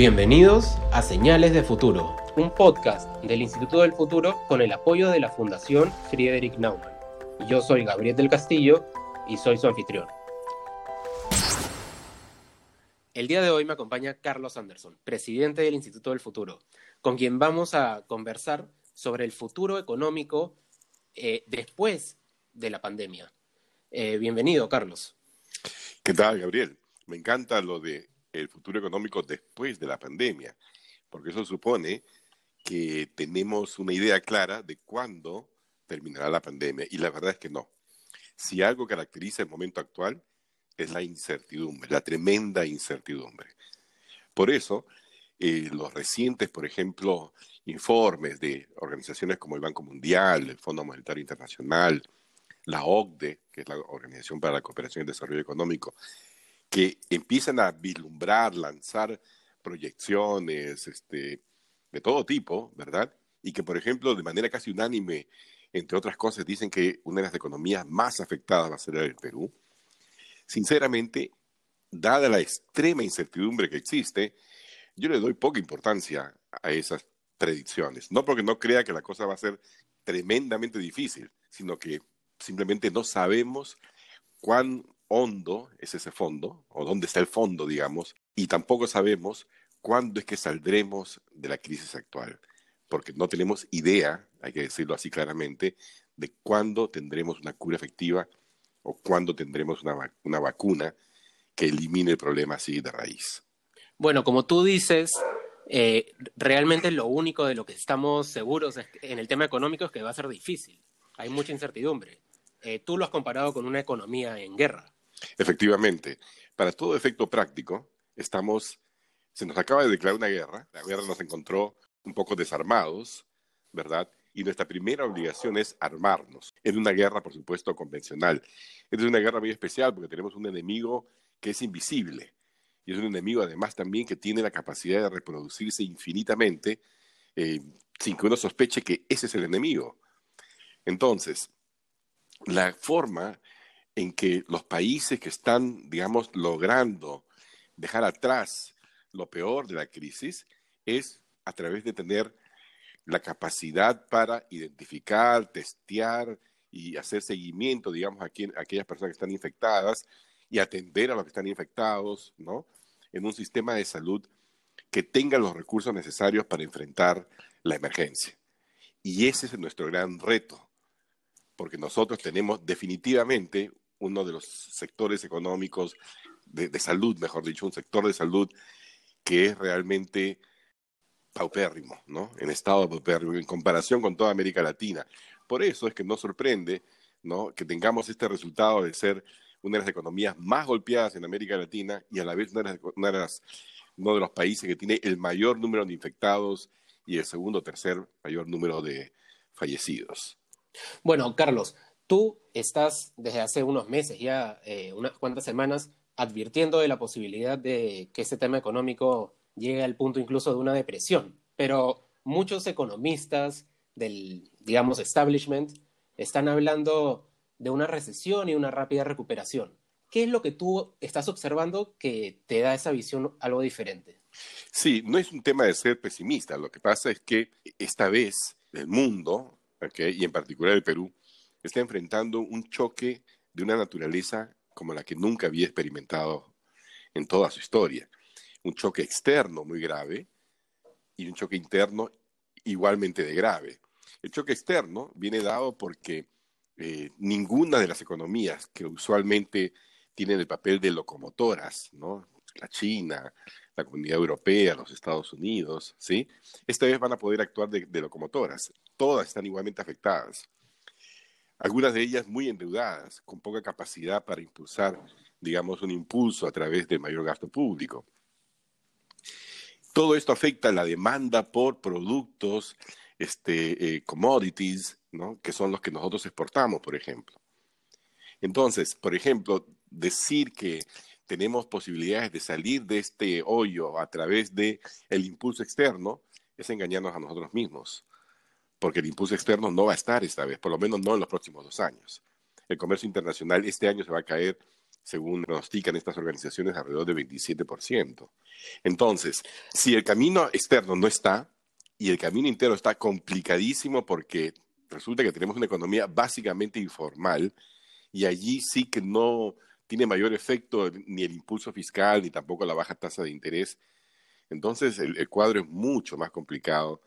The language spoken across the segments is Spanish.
Bienvenidos a Señales de Futuro, un podcast del Instituto del Futuro con el apoyo de la Fundación Friedrich Naumann. Yo soy Gabriel del Castillo y soy su anfitrión. El día de hoy me acompaña Carlos Anderson, presidente del Instituto del Futuro, con quien vamos a conversar sobre el futuro económico eh, después de la pandemia. Eh, bienvenido, Carlos. ¿Qué tal, Gabriel? Me encanta lo de el futuro económico después de la pandemia, porque eso supone que tenemos una idea clara de cuándo terminará la pandemia, y la verdad es que no. Si algo caracteriza el momento actual es la incertidumbre, la tremenda incertidumbre. Por eso, eh, los recientes, por ejemplo, informes de organizaciones como el Banco Mundial, el Fondo Monetario Internacional, la OCDE, que es la Organización para la Cooperación y Desarrollo Económico, que empiezan a vislumbrar, lanzar proyecciones este, de todo tipo, ¿verdad? Y que, por ejemplo, de manera casi unánime, entre otras cosas, dicen que una de las economías más afectadas va a ser el Perú. Sinceramente, dada la extrema incertidumbre que existe, yo le doy poca importancia a esas predicciones. No porque no crea que la cosa va a ser tremendamente difícil, sino que simplemente no sabemos cuán hondo es ese fondo, o dónde está el fondo, digamos, y tampoco sabemos cuándo es que saldremos de la crisis actual, porque no tenemos idea, hay que decirlo así claramente, de cuándo tendremos una cura efectiva o cuándo tendremos una, una vacuna que elimine el problema así de raíz. Bueno, como tú dices, eh, realmente lo único de lo que estamos seguros en el tema económico es que va a ser difícil. Hay mucha incertidumbre. Eh, tú lo has comparado con una economía en guerra. Efectivamente, para todo efecto práctico, estamos, se nos acaba de declarar una guerra, la guerra nos encontró un poco desarmados, ¿verdad? Y nuestra primera obligación es armarnos en una guerra, por supuesto, convencional. Es una guerra muy especial porque tenemos un enemigo que es invisible y es un enemigo además también que tiene la capacidad de reproducirse infinitamente eh, sin que uno sospeche que ese es el enemigo. Entonces, la forma en que los países que están, digamos, logrando dejar atrás lo peor de la crisis es a través de tener la capacidad para identificar, testear y hacer seguimiento, digamos, a, aquellas personas que están infectadas y atender a los que están infectados, ¿no? En un sistema de salud que tenga los recursos necesarios para enfrentar la emergencia. Y ese es nuestro gran reto, porque nosotros tenemos definitivamente uno de los sectores económicos de, salud, mejor dicho, un sector de salud que es realmente paupérrimo, ¿no? En estado paupérrimo, en comparación con toda América Latina. Por eso es que nos sorprende, ¿no? Que tengamos este resultado de ser una de las economías más golpeadas en América Latina y a la vez una de, uno de los países que tiene el mayor número de infectados y el segundo o tercer mayor número de fallecidos. Bueno, Carlos, Tú estás desde hace unos meses, ya eh, unas cuantas semanas, advirtiendo de la posibilidad de que ese tema económico llegue al punto incluso de una depresión. Pero muchos economistas del, digamos, establishment están hablando de una recesión y una rápida recuperación. ¿Qué es lo que tú estás observando que te da esa visión algo diferente? Sí, no es un tema de ser pesimista. Lo que pasa es que esta vez el mundo, y en particular el Perú, está enfrentando un choque de una naturaleza como la que nunca había experimentado en toda su historia. Un choque externo muy grave y un choque interno igualmente de grave. El choque externo viene dado porque eh, ninguna de las economías que usualmente tienen el papel de locomotoras, ¿no? la China, la Comunidad Europea, los Estados Unidos, ¿sí? esta vez van a poder actuar de locomotoras. Todas están igualmente afectadas algunas de ellas muy endeudadas, con poca capacidad para impulsar, digamos, un impulso a través del mayor gasto público. Todo esto afecta la demanda por productos, este, eh, commodities, ¿no? que son los que nosotros exportamos, por ejemplo. Entonces, por ejemplo, decir que tenemos posibilidades de salir de este hoyo a través del el impulso externo es engañarnos a nosotros mismos porque el impulso externo no va a estar esta vez, por lo menos no en los próximos dos años. El comercio internacional este año se va a caer según pronostican estas organizaciones, alrededor de 27%. Entonces, si el camino externo no está y el camino interno está complicadísimo porque resulta que tenemos una economía básicamente informal y allí sí que no tiene mayor efecto ni el impulso fiscal ni tampoco la baja tasa de interés. Entonces, el, cuadro es mucho más complicado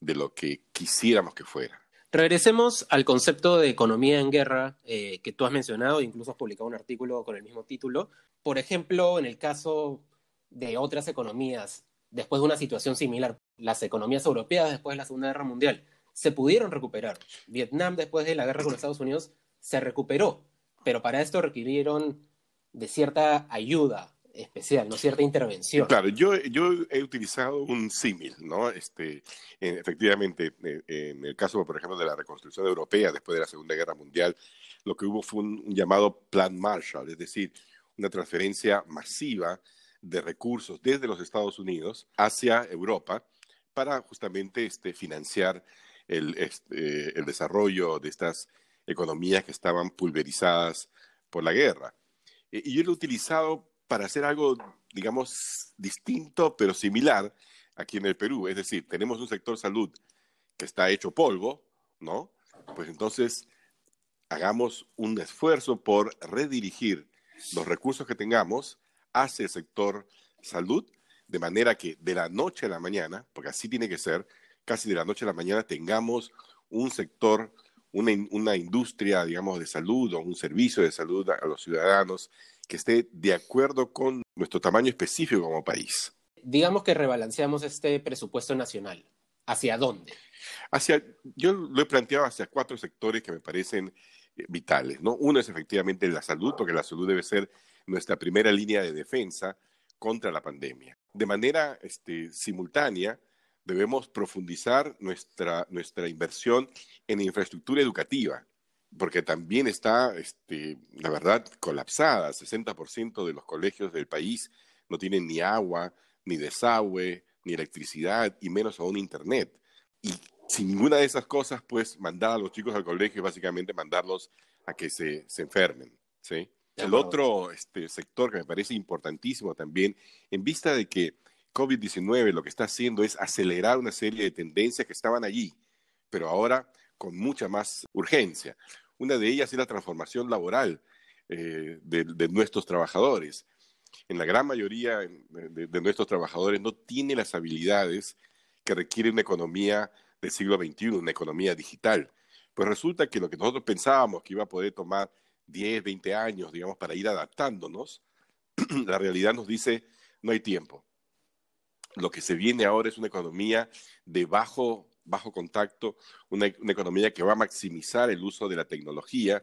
de lo que quisiéramos que fuera. Regresemos al concepto de economía en guerra eh, que tú has mencionado, incluso has publicado un artículo con el mismo título. Por ejemplo, en el caso de otras economías, después de una situación similar, las economías europeas después de la Segunda Guerra Mundial se pudieron recuperar. Vietnam, después de la guerra con Estados Unidos, se recuperó, pero para esto requirieron de cierta ayuda especial, ¿no? Cierta intervención. Claro, yo, yo he utilizado un símil, ¿no? Este, efectivamente, eh, en el caso, por ejemplo, de la reconstrucción europea después de la Segunda Guerra Mundial, lo que hubo fue un, llamado Plan Marshall, es decir, una transferencia masiva de recursos desde los Estados Unidos hacia Europa para justamente este, financiar el, este, el desarrollo de estas economías que estaban pulverizadas por la guerra. Y yo lo he utilizado para hacer algo, digamos, distinto, pero similar aquí en el Perú. Es decir, tenemos un sector salud que está hecho polvo, ¿no? Pues entonces hagamos un esfuerzo por redirigir los recursos que tengamos hacia el sector salud, de manera que de la noche a la mañana, porque así tiene que ser, casi de la noche a la mañana tengamos un sector, una, una industria, digamos, de salud o un servicio de salud a los ciudadanos que esté de acuerdo con nuestro tamaño específico como país. Digamos que rebalanceamos este presupuesto nacional. ¿Hacia dónde? Hacia, yo lo he planteado hacia cuatro sectores que me parecen eh, vitales. ¿no? Uno es efectivamente la salud, porque la salud debe ser nuestra primera línea de defensa contra la pandemia. De manera este, simultánea, debemos profundizar nuestra, nuestra inversión en infraestructura educativa, porque también está, este, la verdad, colapsada. 60% de los colegios del país no tienen ni agua, ni desagüe, ni electricidad, y menos aún internet. Y sin ninguna de esas cosas, pues mandar a los chicos al colegio es básicamente mandarlos a que se, se enfermen. ¿sí? El otro este, sector que me parece importantísimo también, en vista de que COVID-19 lo que está haciendo es acelerar una serie de tendencias que estaban allí, pero ahora con mucha más urgencia. Una de ellas es la transformación laboral eh, de, nuestros trabajadores. En la gran mayoría de, nuestros trabajadores no tiene las habilidades que requiere una economía del siglo XXI, una economía digital. Pues resulta que lo que nosotros pensábamos que iba a poder tomar 10, 20 años, digamos, para ir adaptándonos, la realidad nos dice, no hay tiempo. Lo que se viene ahora es una economía de bajo bajo contacto, una, economía que va a maximizar el uso de la tecnología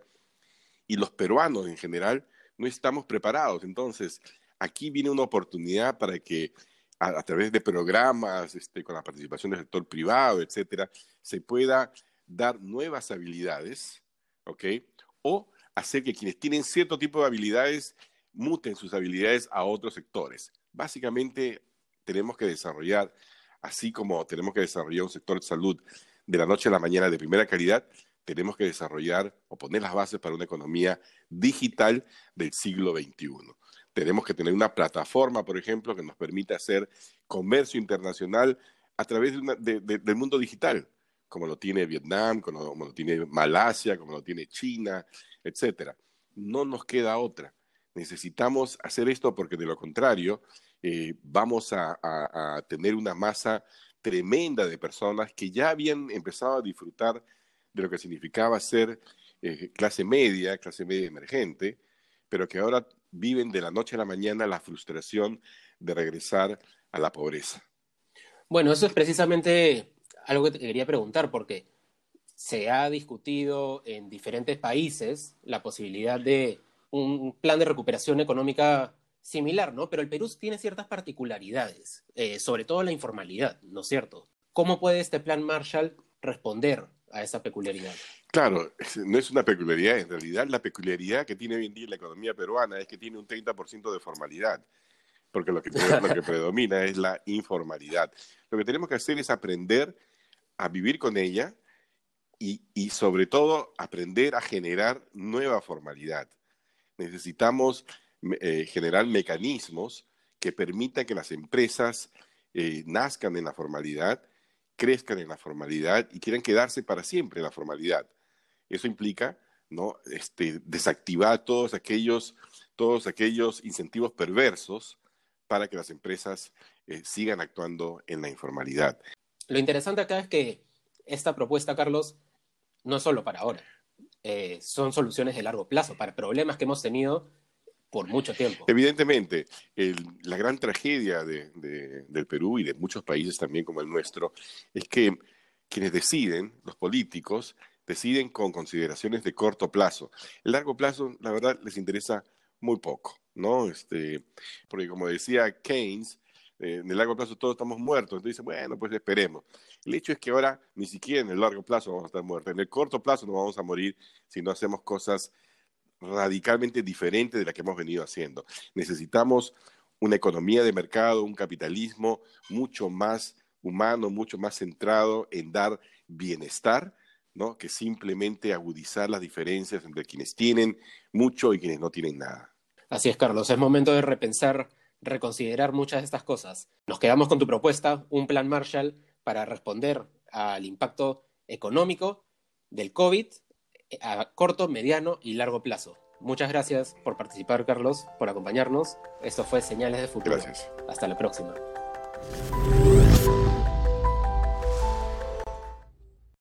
y los peruanos en general no estamos preparados. Entonces, aquí viene una oportunidad para que a, través de programas, este, con la participación del sector privado, etcétera, se pueda dar nuevas habilidades, ¿ok? O hacer que quienes tienen cierto tipo de habilidades muten sus habilidades a otros sectores. Básicamente, tenemos que desarrollar así como tenemos que desarrollar un sector de salud de la noche a la mañana de primera calidad, tenemos que desarrollar o poner las bases para una economía digital del siglo XXI. Tenemos que tener una plataforma, por ejemplo, que nos permita hacer comercio internacional a través del mundo digital, como lo tiene Vietnam, como, lo tiene Malasia, como lo tiene China, etc. No nos queda otra. Necesitamos hacer esto porque de lo contrario, eh, vamos a, tener una masa tremenda de personas que ya habían empezado a disfrutar de lo que significaba ser eh, clase media, clase media emergente, pero que ahora viven de la noche a la mañana la frustración de regresar a la pobreza. Bueno, eso es precisamente algo que te quería preguntar, porque se ha discutido en diferentes países la posibilidad de un plan de recuperación económica similar, ¿no? Pero el Perú tiene ciertas particularidades, eh, sobre todo la informalidad, ¿no es cierto? ¿Cómo puede este plan Marshall responder a esa peculiaridad? Claro, no es una peculiaridad, en realidad la peculiaridad que tiene hoy en día la economía peruana es que tiene un 30% de formalidad, porque lo que, lo que predomina es la informalidad. Lo que tenemos que hacer es aprender a vivir con ella y, y sobre todo aprender a generar nueva formalidad necesitamos eh, generar mecanismos que permitan que las empresas eh, nazcan en la formalidad, crezcan en la formalidad y quieran quedarse para siempre en la formalidad. Eso implica ¿no? este, desactivar todos aquellos, todos aquellos incentivos perversos para que las empresas eh, sigan actuando en la informalidad. Lo interesante acá es que esta propuesta, Carlos, no es solo para ahora. Eh, son soluciones de largo plazo para problemas que hemos tenido por mucho tiempo. Evidentemente, la gran tragedia del Perú y de muchos países también como el nuestro es que quienes deciden, los políticos, deciden con consideraciones de corto plazo. El largo plazo, la verdad, les interesa muy poco, ¿no? Este, porque como decía Keynes, eh, en el largo plazo todos estamos muertos, entonces bueno, pues esperemos. El hecho es que ahora ni siquiera en el largo plazo vamos a estar muertos, en el corto plazo no vamos a morir si no hacemos cosas radicalmente diferentes de las que hemos venido haciendo. Necesitamos una economía de mercado, un capitalismo mucho más humano, mucho más centrado en dar bienestar, ¿no? que simplemente agudizar las diferencias entre quienes tienen mucho y quienes no tienen nada. Así es, Carlos. Es momento de repensar, reconsiderar muchas de estas cosas. Nos quedamos con tu propuesta, un plan Marshall para responder al impacto económico del COVID a corto, mediano y largo plazo. Muchas gracias por participar, Carlos, por acompañarnos. Esto fue Señales de Futuro. Gracias. Hasta la próxima.